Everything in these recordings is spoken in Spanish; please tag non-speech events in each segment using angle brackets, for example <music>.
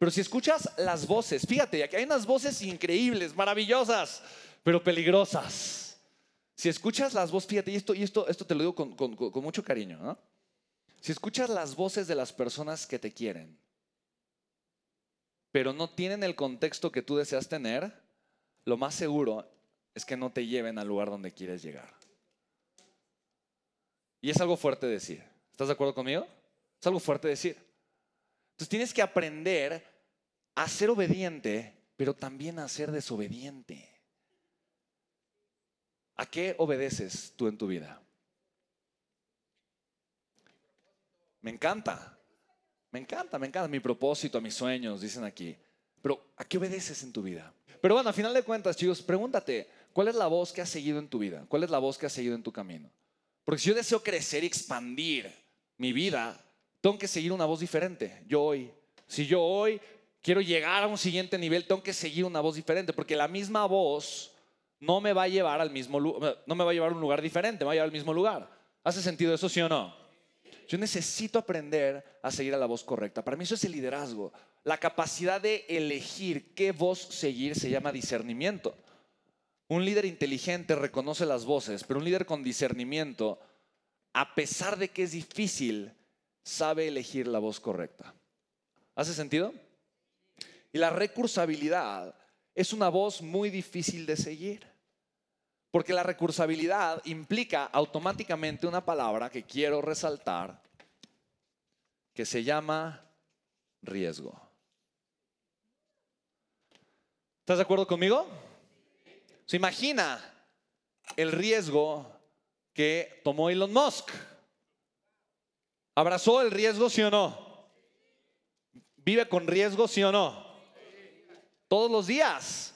Pero si escuchas las voces, fíjate, aquí hay unas voces increíbles, maravillosas, pero peligrosas. Si escuchas las voces, fíjate, y esto, y esto, esto te lo digo con, mucho cariño, ¿no? Si escuchas las voces de las personas que te quieren, pero no tienen el contexto que tú deseas tener, lo más seguro es que no te lleven al lugar donde quieres llegar. Y es algo fuerte decir. ¿Estás de acuerdo conmigo? Es algo fuerte decir. Entonces tienes que aprender a ser obediente, pero también a ser desobediente. ¿A qué obedeces tú en tu vida? Me encanta. Me encanta, me encanta mi propósito, mis sueños, dicen aquí. Pero ¿a qué obedeces en tu vida? Pero bueno, a final de cuentas, chicos, pregúntate, ¿cuál es la voz que has seguido en tu vida? ¿Cuál es la voz que has seguido en tu camino? Porque si yo deseo crecer y expandir mi vida, tengo que seguir una voz diferente. Yo hoy, si yo hoy quiero llegar a un siguiente nivel, tengo que seguir una voz diferente, porque la misma voz no me va a llevar al mismo no me va a llevar a un lugar diferente, me va a llevar al mismo lugar. ¿Hace sentido eso, sí o no? Yo necesito aprender a seguir a la voz correcta. Para mí eso es el liderazgo. La capacidad de elegir qué voz seguir se llama discernimiento. Un líder inteligente reconoce las voces, pero un líder con discernimiento, a pesar de que es difícil, sabe elegir la voz correcta. ¿Hace sentido? Y la recursabilidad es una voz muy difícil de seguir. Porque la recursabilidad implica automáticamente una palabra que quiero resaltar, que se llama riesgo. ¿Estás de acuerdo conmigo? Se imagina el riesgo que tomó Elon Musk. ¿Abrazó el riesgo, sí o no? ¿Vive con riesgo, sí o no? Todos los días.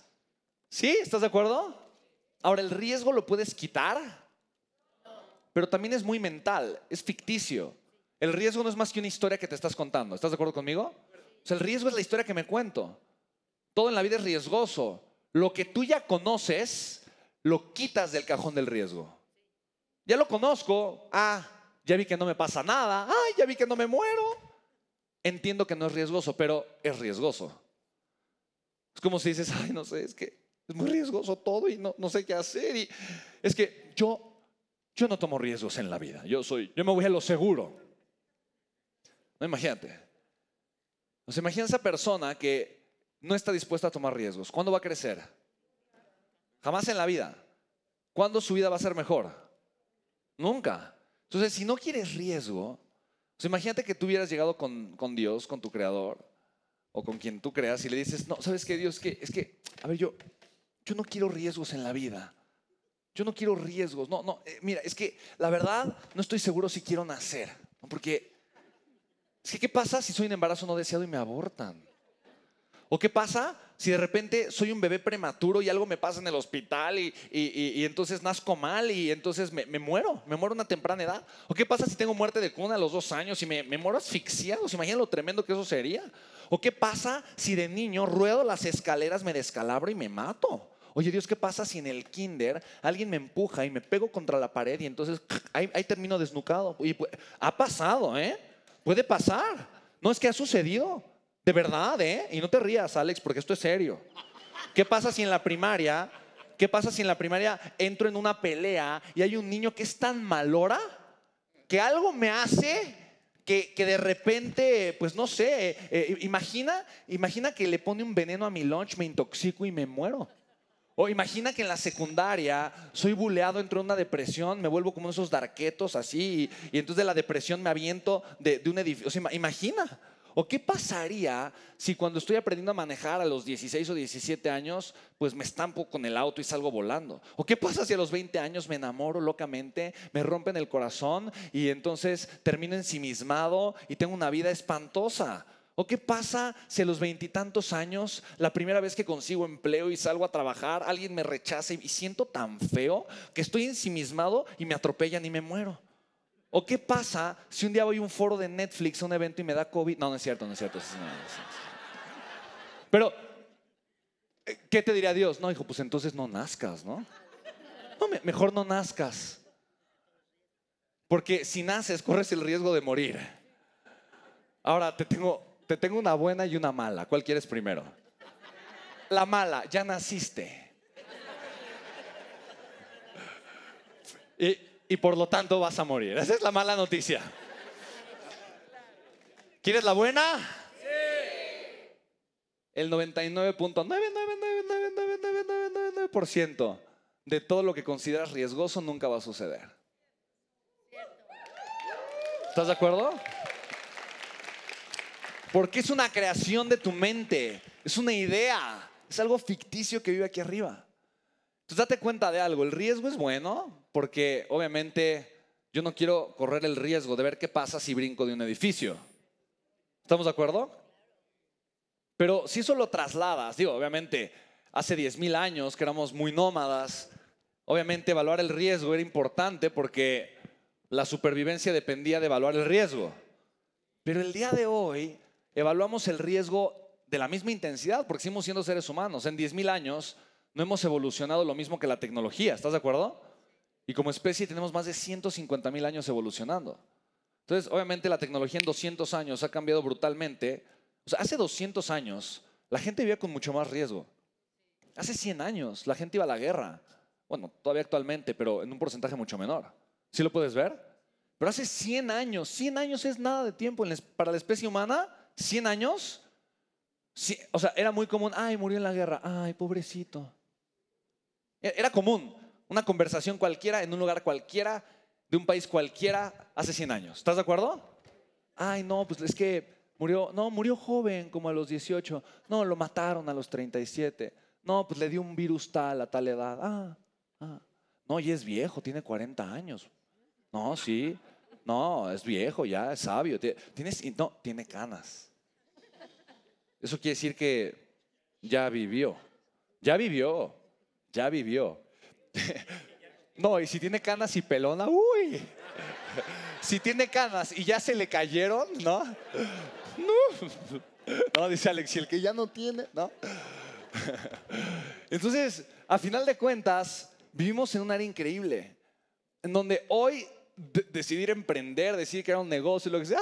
¿Sí? ¿Estás de acuerdo? Ahora, el riesgo lo puedes quitar, pero también es muy mental, es ficticio. El riesgo no es más que una historia que te estás contando. ¿Estás de acuerdo conmigo? El riesgo es la historia que me cuento. Todo en la vida es riesgoso. Lo que tú ya conoces, lo quitas del cajón del riesgo. Ya lo conozco. Ah, ya vi que no me pasa nada. Ay, ya vi que no me muero. Entiendo que no es riesgoso, pero es riesgoso. Es como si dices, ay, no sé, es que es muy riesgoso todo y no, no sé qué hacer. Y es que yo, yo no tomo riesgos en la vida. Yo soy, yo me voy a lo seguro. No, imagínate. O sea, imagina esa persona que no está dispuesta a tomar riesgos. ¿Cuándo va a crecer? Jamás en la vida. ¿Cuándo su vida va a ser mejor? Nunca. Entonces, si no quieres riesgo, imagínate que tú hubieras llegado con, con Dios, con tu creador, o con quien tú creas, y le dices, no, ¿sabes qué, Dios? Que, es que, a ver, yo, yo no quiero riesgos en la vida. Yo no quiero riesgos. No, no, eh, mira, es que la verdad no estoy seguro si quiero nacer. Porque, es que, ¿qué pasa si soy un embarazo no deseado y me abortan? ¿O qué pasa si de repente soy un bebé prematuro y algo me pasa en el hospital y, y- y- entonces nazco mal y entonces me, me muero, me muero a una temprana edad? ¿O qué pasa si tengo muerte de cuna a los dos años y me, me muero asfixiado? ¿Se imaginan lo tremendo que eso sería? ¿O qué pasa si de niño ruedo las escaleras, me descalabro y me mato? Oye Dios, ¿qué pasa si en el kinder alguien me empuja y me pego contra la pared y entonces ahí, termino desnucado? Oye, ha pasado, ¿eh? Puede pasar. No es que ha sucedido. De verdad, ¿eh? Y no te rías, Alex, porque esto es serio. ¿Qué pasa si en la primaria, qué pasa si en la primaria entro en una pelea y hay un niño que es tan malora que algo me hace que, que de repente, pues no sé, eh, imagina, imagina que le pone un veneno a mi lunch, me intoxico y me muero. O imagina que en la secundaria soy buleado, entro en una depresión, me vuelvo como esos darquetos así, y, entonces de la depresión me aviento de, de un edificio. O sea, ima- imagina. ¿O qué pasaría si cuando estoy aprendiendo a manejar a los 16 o 17 años, pues me estampo con el auto y salgo volando? ¿O qué pasa si a los 20 años me enamoro locamente, me rompen el corazón y entonces termino ensimismado y tengo una vida espantosa? ¿O qué pasa si a los veintitantos años, la primera vez que consigo empleo y salgo a trabajar, alguien me rechaza y siento tan feo que estoy ensimismado y me atropellan y me muero? ¿O qué pasa si un día voy a un foro de Netflix, a un evento y me da COVID? No, no es cierto, no es cierto. no, sí, sí. Pero, eh, ¿qué te diría Dios? No, hijo, pues entonces no nazcas, ¿no? No, me- mejor no nazcas. Porque si naces, corres el riesgo de morir. Ahora, te tengo, te te tengo una buena y una mala. ¿Cuál quieres primero? La mala, ya naciste. Y, y por lo tanto vas a morir. Esa es la mala noticia. ¿Quieres la buena? El 99.9999999% de todo lo que consideras riesgoso nunca va a suceder. ¿Estás de acuerdo? Porque es una creación de tu mente, es una idea, es algo ficticio que vive aquí arriba. Entonces date cuenta de algo, el riesgo es bueno porque obviamente yo no quiero correr el riesgo de ver qué pasa si brinco de un edificio. ¿Estamos de acuerdo? Pero si eso lo trasladas, digo, obviamente, hace 10.000 años que éramos muy nómadas, obviamente evaluar el riesgo era importante porque la supervivencia dependía de evaluar el riesgo. Pero el día de hoy evaluamos el riesgo de la misma intensidad porque seguimos siendo seres humanos. En 10.000 años no hemos evolucionado lo mismo que la tecnología, ¿estás de acuerdo? Y como especie tenemos más de 150.000 años evolucionando. Entonces, obviamente la tecnología en 200 años ha cambiado brutalmente. O sea, hace 200 años la gente vivía con mucho más riesgo. Hace 100 años la gente iba a la guerra. Bueno, todavía actualmente, pero en un porcentaje mucho menor. ¿Sí lo puedes ver? Pero hace 100 años, 100 años es nada de tiempo para la especie humana. 100 años. o sea, era muy común, ay, murió en la guerra, ay, pobrecito. Era común, una conversación cualquiera en un lugar cualquiera de un país cualquiera hace 100 años. ¿Estás de acuerdo? Ay, no, pues es que murió, no, murió joven, como a los 18. No, lo mataron a los 37. No, pues le dio un virus tal a tal edad. Ah, ah. No, y es viejo, tiene 40 años. No, sí. No, es viejo ya, es sabio. Tienes, no, tiene canas. Eso quiere decir que ya vivió. Ya vivió. Ya vivió. <laughs> No, y si tiene canas y pelona, uy. <laughs> Si tiene canas y ya se le cayeron, <laughs> ¿no? No. Dice Alex, y el que ya no tiene, ¿no? Entonces, a final de cuentas, vivimos en un área increíble, en donde hoy decidir emprender, decir que era un negocio, lo que sea,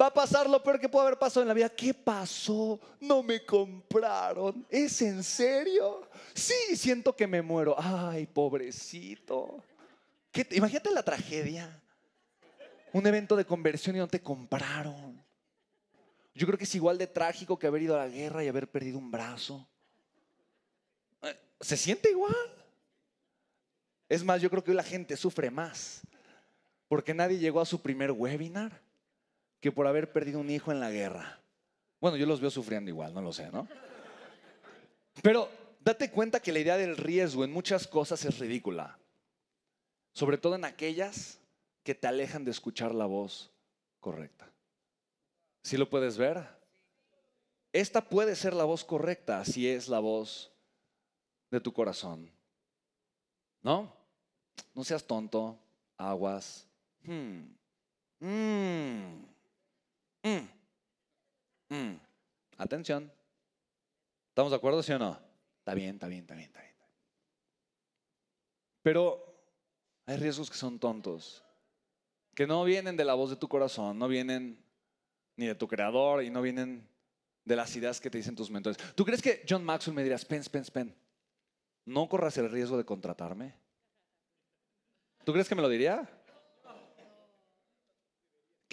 va a pasar lo peor que puede haber pasado en la vida. ¿Qué pasó? No me compraron. ¿Es en serio? Sí, siento que me muero. Ay, pobrecito. Imagínate la tragedia. Un evento de conversión y no te compraron. Yo creo que es igual de trágico que haber ido a la guerra y haber perdido un brazo. ¿Se siente igual? Es más, yo creo que hoy la gente sufre más porque nadie llegó a su primer webinar que por haber perdido un hijo en la guerra. Bueno, yo los veo sufriendo igual, no lo sé, ¿no? Pero date cuenta que la idea del riesgo en muchas cosas es ridícula. Sobre todo en aquellas que te alejan de escuchar la voz correcta. ¿Sí lo puedes ver? Esta puede ser la voz correcta si es la voz de tu corazón. ¿No? No seas tonto, aguas. Hmm. Hmm. Mm. Mm. Atención. ¿Estamos de acuerdo, sí o no? Está bien, está bien, está bien, está bien. Pero hay riesgos que son tontos, que no vienen de la voz de tu corazón, no vienen ni de tu creador y no vienen de las ideas que te dicen tus mentores. ¿Tú crees que John Maxwell me diría, Pen, Pen, Pen, no corras el riesgo de contratarme? ¿Tú crees que me lo diría?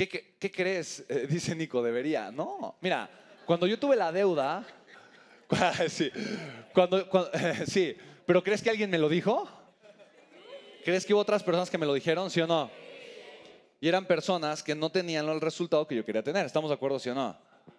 ¿Qué, crees? <laughs> Eh, dice Nico, debería. No, mira, cuando yo tuve la deuda, <laughs> sí, cuando, <laughs> sí, pero ¿crees que alguien me lo dijo? ¿Crees que hubo otras personas que me lo dijeron, sí o no? Y eran personas que no tenían el resultado que yo quería tener. ¿Estamos de acuerdo, sí o no?